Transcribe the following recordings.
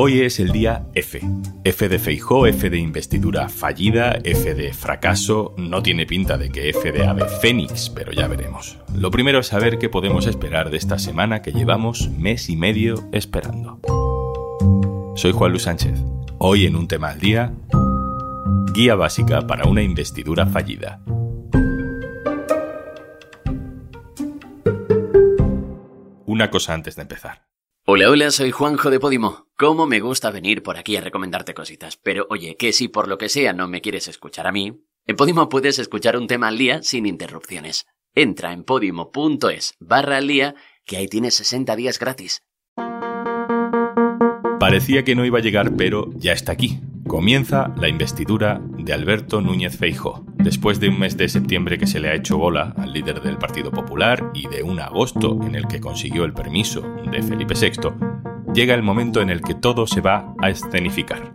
Hoy es el día F. F de Feijó, F de investidura fallida, F de fracaso. No tiene pinta de que F de ave fénix, pero ya veremos. Lo primero es saber qué podemos esperar de esta semana que llevamos mes y medio esperando. Soy Juan Luis Sánchez. Hoy en un tema al día, guía básica para una investidura fallida. Una cosa antes de empezar. Hola, hola, soy Juanjo de Podimo. ¿Cómo me gusta venir por aquí a recomendarte cositas? Pero oye, que si por lo que sea no me quieres escuchar a mí, en Podimo puedes escuchar un tema al día sin interrupciones. Entra en podimo.es barra al día, que ahí tienes 60 días gratis. Parecía que no iba a llegar, pero ya está aquí. Comienza la investidura de Alberto Núñez Feijóo. Después de un mes de septiembre que se le ha hecho bola al líder del Partido Popular y de un agosto en el que consiguió el permiso de Felipe VI, llega el momento en el que todo se va a escenificar.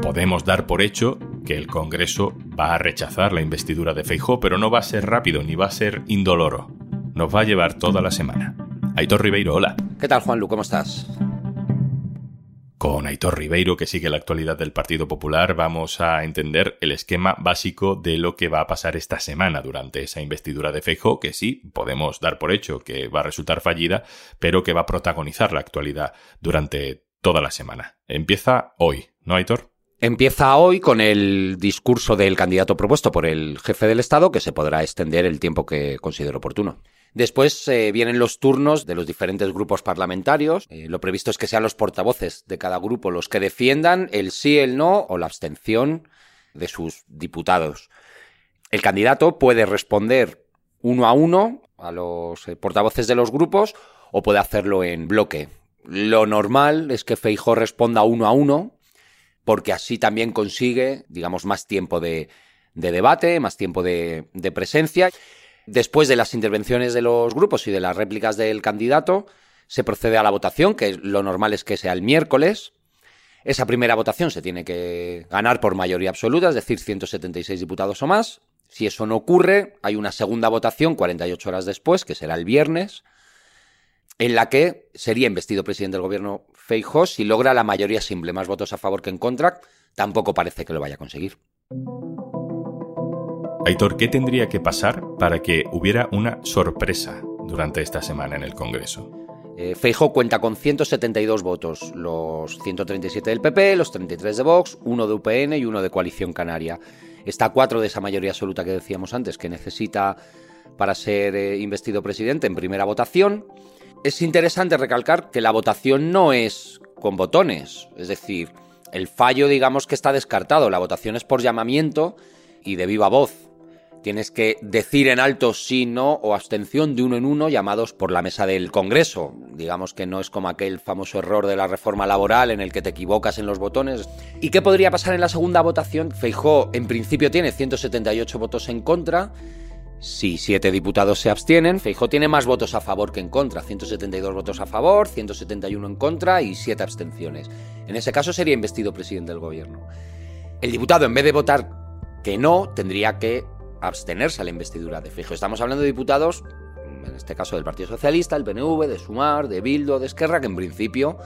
Podemos dar por hecho que el Congreso va a rechazar la investidura de Feijóo, pero no va a ser rápido ni va a ser indoloro. Nos va a llevar toda la semana. Aitor Ribeiro, hola. ¿Qué tal, Juanlu? ¿Cómo estás? Con Aitor Ribeiro, que sigue la actualidad del Partido Popular, vamos a entender el esquema básico de lo que va a pasar esta semana durante esa investidura de Feijóo, que sí, podemos dar por hecho que va a resultar fallida, pero que va a protagonizar la actualidad durante toda la semana. Empieza hoy, ¿no, Aitor? Empieza hoy con el discurso del candidato propuesto por el jefe del Estado, que se podrá extender el tiempo que considere oportuno. Después eh, vienen los turnos de los diferentes grupos parlamentarios. Eh, lo previsto es que sean los portavoces de cada grupo los que defiendan el sí, el no o la abstención de sus diputados. El candidato puede responder uno a uno a los eh, portavoces de los grupos o puede hacerlo en bloque. Lo normal es que Feijó responda uno a uno porque así también consigue, digamos, más tiempo de, debate, más tiempo de presencia. Después de las intervenciones de los grupos y de las réplicas del candidato, se procede a la votación, que lo normal es que sea el miércoles. Esa primera votación se tiene que ganar por mayoría absoluta, es decir, 176 diputados o más. Si eso no ocurre, hay una segunda votación 48 horas después, que será el viernes, en la que sería investido presidente del gobierno Feijóo si logra la mayoría simple, más votos a favor que en contra. Tampoco parece que lo vaya a conseguir. Aitor, ¿qué tendría que pasar para que hubiera una sorpresa durante esta semana en el Congreso? Eh, cuenta con 172 votos, los 137 del PP, los 33 de Vox, uno de UPN y uno de Coalición Canaria. Está cuatro de esa mayoría absoluta que decíamos antes, que necesita para ser eh, investido presidente en primera votación. Es interesante recalcar que la votación no es con botones, es decir, el fallo digamos que está descartado, la votación es por llamamiento y de viva voz. Tienes que decir en alto sí, no o abstención de uno en uno llamados por la mesa del Congreso. Digamos que no es como aquel famoso error de la reforma laboral en el que te equivocas en los botones. ¿Y qué podría pasar en la segunda votación? Feijó en principio tiene 178 votos en contra. Si siete diputados se abstienen, Feijó tiene más votos a favor que en contra. 172 votos a favor, 171 en contra y 7 abstenciones. En ese caso sería investido presidente del gobierno. El diputado, en vez de votar que no, tendría que abstenerse a la investidura de Fijo. Estamos hablando de diputados, en este caso del Partido Socialista, el PNV, de Sumar, de Bildo, de Esquerra, que en principio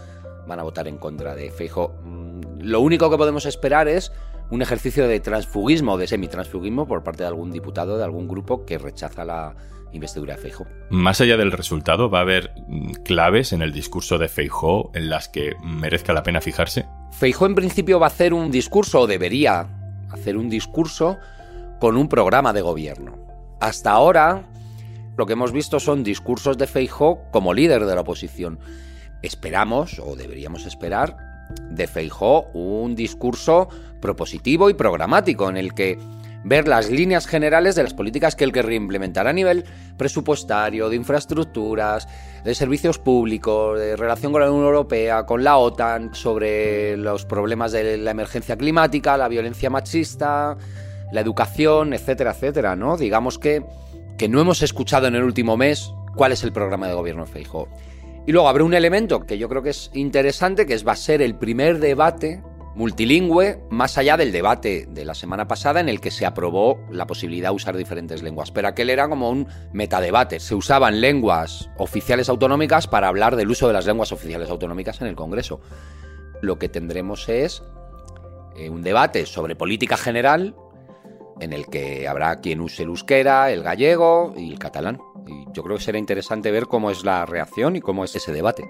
van a votar en contra de Fijo. Mm, lo único que podemos esperar es un ejercicio de transfugismo, de semitransfugismo por parte de algún diputado de algún grupo que rechaza la investidura de Feijóo. Más allá del resultado, ¿va a haber claves en el discurso de Feijóo en las que merezca la pena fijarse? Feijóo en principio va a hacer un discurso, o debería hacer un discurso con un programa de gobierno. Hasta ahora, lo que hemos visto son discursos de Feijó como líder de la oposición. Esperamos, o deberíamos esperar, de Feijó un discurso propositivo y programático en el que ver las líneas generales de las políticas que él querría implementar a nivel presupuestario, de infraestructuras, de servicios públicos, de relación con la Unión Europea, con la OTAN, sobre los problemas de la emergencia climática, la violencia machista, la educación, etcétera, etcétera, ¿no? Digamos que, que no hemos escuchado en el último mes cuál es el programa de gobierno de Feijóo. Y luego habrá un elemento que yo creo que es interesante, que es, va a ser el primer debate multilingüe, más allá del debate de la semana pasada en el que se aprobó la posibilidad de usar diferentes lenguas. Pero aquel era como un metadebate. Se usaban lenguas oficiales autonómicas para hablar del uso de las lenguas oficiales autonómicas en el Congreso. lo que tendremos es eh, un debate sobre política general en el que habrá quien use el euskera, el gallego y el catalán. Y yo creo que será interesante ver cómo es la reacción y cómo es ese debate.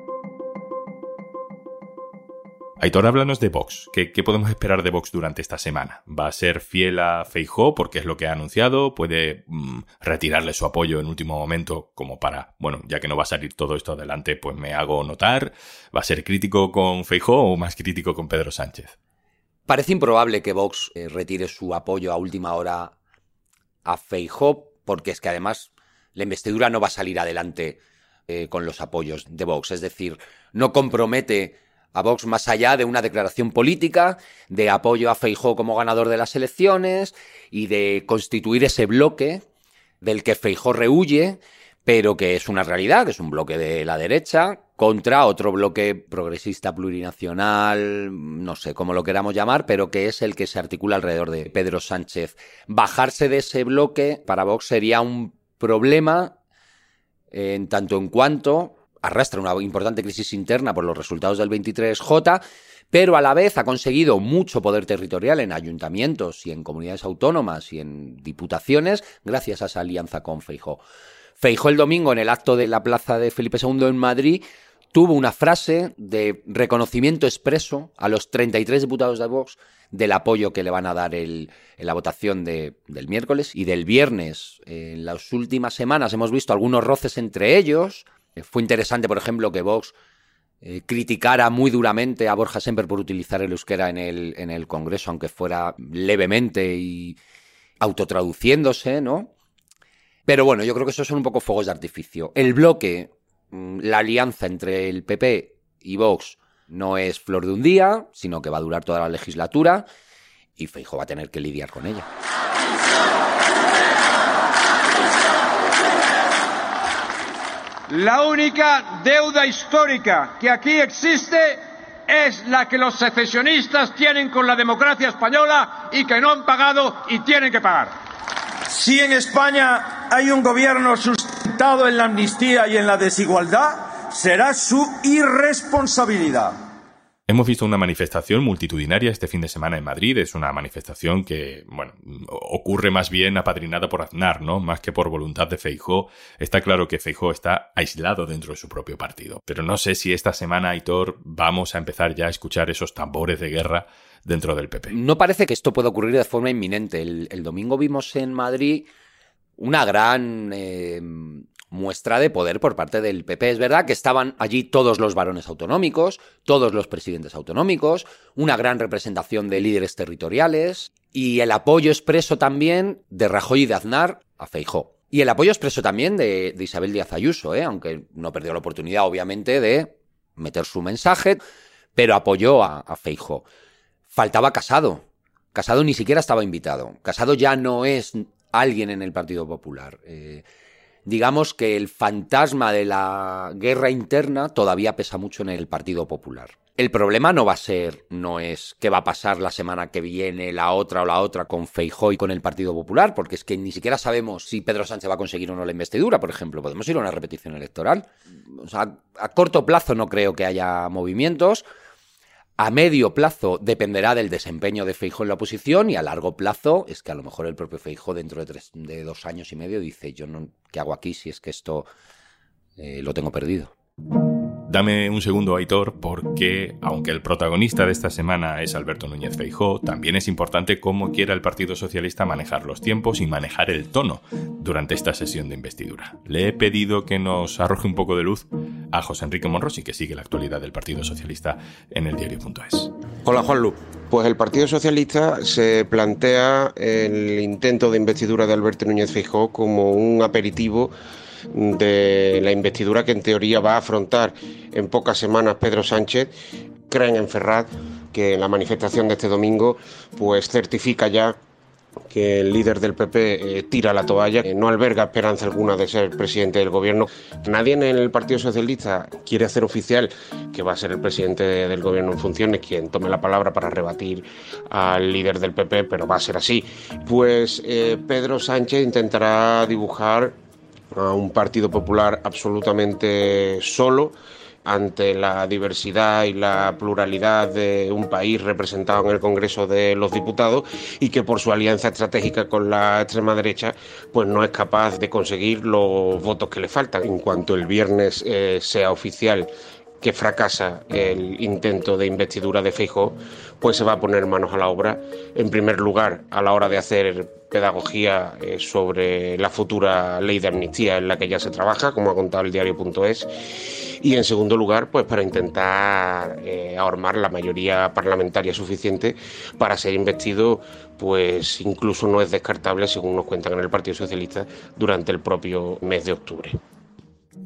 Aitor, háblanos de Vox. ¿Qué, podemos esperar de Vox durante esta semana? ¿Va a ser fiel a Feijó porque es lo que ha anunciado? ¿Puede mm, retirarle su apoyo en último momento como para, bueno, ya que no va a salir todo esto adelante, pues me hago notar? ¿Va a ser crítico con Feijó o más crítico con Pedro Sánchez? Parece improbable que Vox eh, retire su apoyo a última hora a Feijó porque es que además la investidura no va a salir adelante eh, con los apoyos de Vox. Es decir, no compromete a Vox más allá de una declaración política, de apoyo a Feijó como ganador de las elecciones y de constituir ese bloque del que Feijó rehuye, pero que es una realidad, que es un bloque de la derecha contra otro bloque progresista plurinacional, no sé cómo lo queramos llamar, pero que es el que se articula alrededor de Pedro Sánchez. Bajarse de ese bloque para Vox sería un problema en tanto en cuanto arrastra una importante crisis interna por los resultados del 23J, pero a la vez ha conseguido mucho poder territorial en ayuntamientos y en comunidades autónomas y en diputaciones gracias a esa alianza con Feijó. Feijó el domingo en el acto de la plaza de Felipe II en Madrid tuvo una frase de reconocimiento expreso a los 33 diputados de Vox del apoyo que le van a dar en la votación del miércoles y del viernes. En las últimas semanas hemos visto algunos roces entre ellos, eh, fue interesante, por ejemplo, que Vox eh, criticara muy duramente a Borja Semper por utilizar el euskera en el, en el Congreso, aunque fuera levemente y autotraduciéndose, ¿no? Pero bueno, yo creo que esos son un poco fuegos de artificio. El bloque, mm, la alianza entre el PP y Vox no es flor de un día, sino que va a durar toda la legislatura y Feijo va a tener que lidiar con ella. La única deuda histórica que aquí existe es la que los secesionistas tienen con la democracia española y que no han pagado y tienen que pagar. Si en España hay un gobierno sustentado en la amnistía y en la desigualdad, será su irresponsabilidad. Hemos visto una manifestación multitudinaria este fin de semana en Madrid. Es una manifestación que, bueno, ocurre más bien apadrinada por Aznar, ¿no? Más que por voluntad de Feijó. Está claro que Feijó está aislado dentro de su propio partido. Pero no sé si esta semana, Aitor, vamos a empezar ya a escuchar esos tambores de guerra dentro del PP. No parece que esto pueda ocurrir de forma inminente. El, domingo vimos en Madrid una gran eh, muestra de poder por parte del PP. Es verdad que estaban allí todos los varones autonómicos, todos los presidentes autonómicos, una gran representación de líderes territoriales y el apoyo expreso también de Rajoy y de Aznar a Feijó. Y el apoyo expreso también de, Isabel Díaz Ayuso, ¿eh? aunque no perdió la oportunidad, obviamente, de meter su mensaje, pero apoyó a, a Feijó. Faltaba Casado. Casado ni siquiera estaba invitado. Casado ya no es alguien en el Partido Popular. Eh, digamos que el fantasma de la guerra interna todavía pesa mucho en el Partido Popular. El problema no va a ser, no es qué va a pasar la semana que viene, la otra o la otra con Feijóo y con el Partido Popular, porque es que ni siquiera sabemos si Pedro Sánchez va a conseguir o no la investidura, por ejemplo. Podemos ir a una repetición electoral. A corto plazo no creo que haya movimientos. A medio plazo dependerá del desempeño de Feijo en la oposición y a largo plazo es que a lo mejor el propio Feijo dentro de, de dos años y medio dice yo no, ¿qué hago aquí si es que esto eh, lo tengo perdido? Dame un segundo, Aitor, porque aunque el protagonista de esta semana es Alberto Núñez Feijó, también es importante cómo quiera el Partido Socialista manejar los tiempos y manejar el tono durante esta sesión de investidura. Le he pedido que nos arroje un poco de luz a José Enrique Monrosi, que sigue la actualidad del Partido Socialista en el diario.es. Hola, Juanlu. Pues el Partido Socialista se plantea el intento de investidura de Alberto Núñez Feijó como un aperitivo de la investidura que en teoría va a afrontar en pocas semanas Pedro Sánchez, creen en Ferrat que la manifestación de este domingo pues certifica ya que el líder del PP eh, tira la toalla, no alberga esperanza alguna de ser presidente del gobierno. Nadie en el Partido Socialista quiere hacer oficial que va a ser el presidente del gobierno en funciones quien tome la palabra para rebatir al líder del PP, pero va a ser así. Pues eh, Pedro Sánchez intentará dibujar a un Partido Popular absolutamente solo, ante la diversidad y la pluralidad de un país representado en el Congreso de los Diputados y que por su alianza estratégica con la extrema derecha pues no es capaz de conseguir los votos que le faltan. En cuanto el viernes eh, sea oficial que fracasa el intento de investidura de Feijóo, pues se va a poner manos a la obra, en primer lugar a la hora de hacer pedagogía eh, sobre la futura ley de amnistía en la que ya se trabaja, como ha contado el diario.es, y en segundo lugar, pues para intentar eh, ahormar la mayoría parlamentaria suficiente para ser investido, pues incluso no es descartable, según nos cuentan en el Partido Socialista, durante el propio mes de octubre.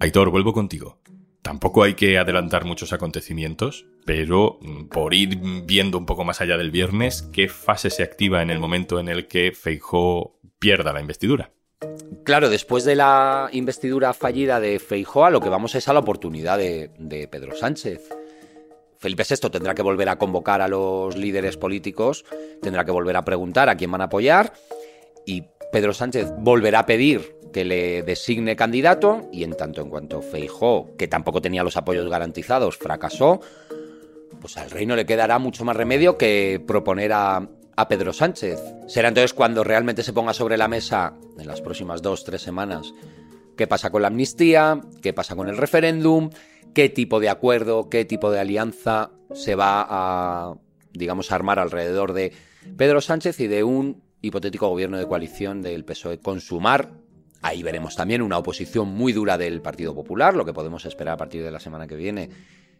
Aitor, vuelvo contigo. Tampoco hay que adelantar muchos acontecimientos, pero mm, por ir viendo un poco más allá del viernes, ¿qué fase se activa en el momento en el que Feijó pierda la investidura? Claro, después de la investidura fallida de Feijóo, lo que vamos es a la oportunidad de, de Pedro Sánchez. Felipe VI tendrá que volver a convocar a los líderes políticos, tendrá que volver a preguntar a quién van a apoyar y Pedro Sánchez volverá a pedir que le designe candidato y en tanto en cuanto Feijó, que tampoco tenía los apoyos garantizados, fracasó, pues al reino le quedará mucho más remedio que proponer a, a Pedro Sánchez. Será entonces cuando realmente se ponga sobre la mesa, en las próximas dos, tres semanas, qué pasa con la amnistía, qué pasa con el referéndum, qué tipo de acuerdo, qué tipo de alianza se va a, digamos, armar alrededor de Pedro Sánchez y de un hipotético gobierno de coalición del PSOE consumar Ahí veremos también una oposición muy dura del Partido Popular. Lo que podemos esperar a partir de la semana que viene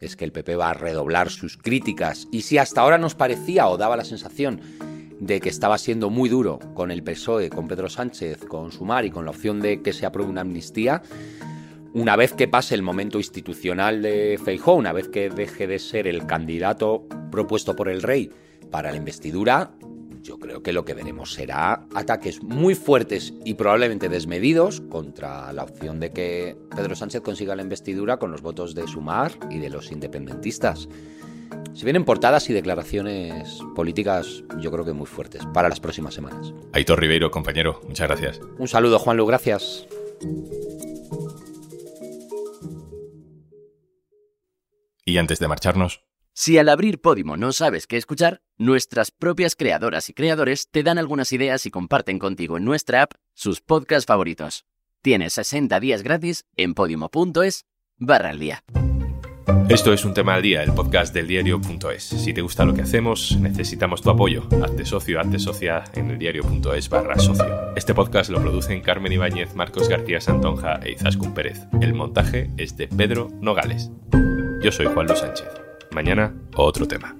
es que el PP va a redoblar sus críticas. Y si hasta ahora nos parecía o daba la sensación de que estaba siendo muy duro con el PSOE, con Pedro Sánchez, con Sumar y con la opción de que se apruebe una amnistía, una vez que pase el momento institucional de Feijóo, una vez que deje de ser el candidato propuesto por el rey para la investidura, yo creo que lo que veremos será ataques muy fuertes y probablemente desmedidos contra la opción de que Pedro Sánchez consiga la investidura con los votos de Sumar y de los independentistas. Se vienen portadas y declaraciones políticas, yo creo que muy fuertes, para las próximas semanas. Aitor Ribeiro, compañero, muchas gracias. Un saludo, Juan Lu, gracias. Y antes de marcharnos, si al abrir Podimo no sabes qué escuchar, nuestras propias creadoras y creadores te dan algunas ideas y comparten contigo en nuestra app sus podcasts favoritos. Tienes 60 días gratis en podimo.es barra al día. Esto es un tema al día, el podcast del diario.es. Si te gusta lo que hacemos, necesitamos tu apoyo. Hazte socio, hazte socia en el diario.es barra socio. Este podcast lo producen Carmen Ibáñez, Marcos García Santonja e Izaskun Pérez. El montaje es de Pedro Nogales. Yo soy Juan Luis Sánchez. Mañana, otro tema.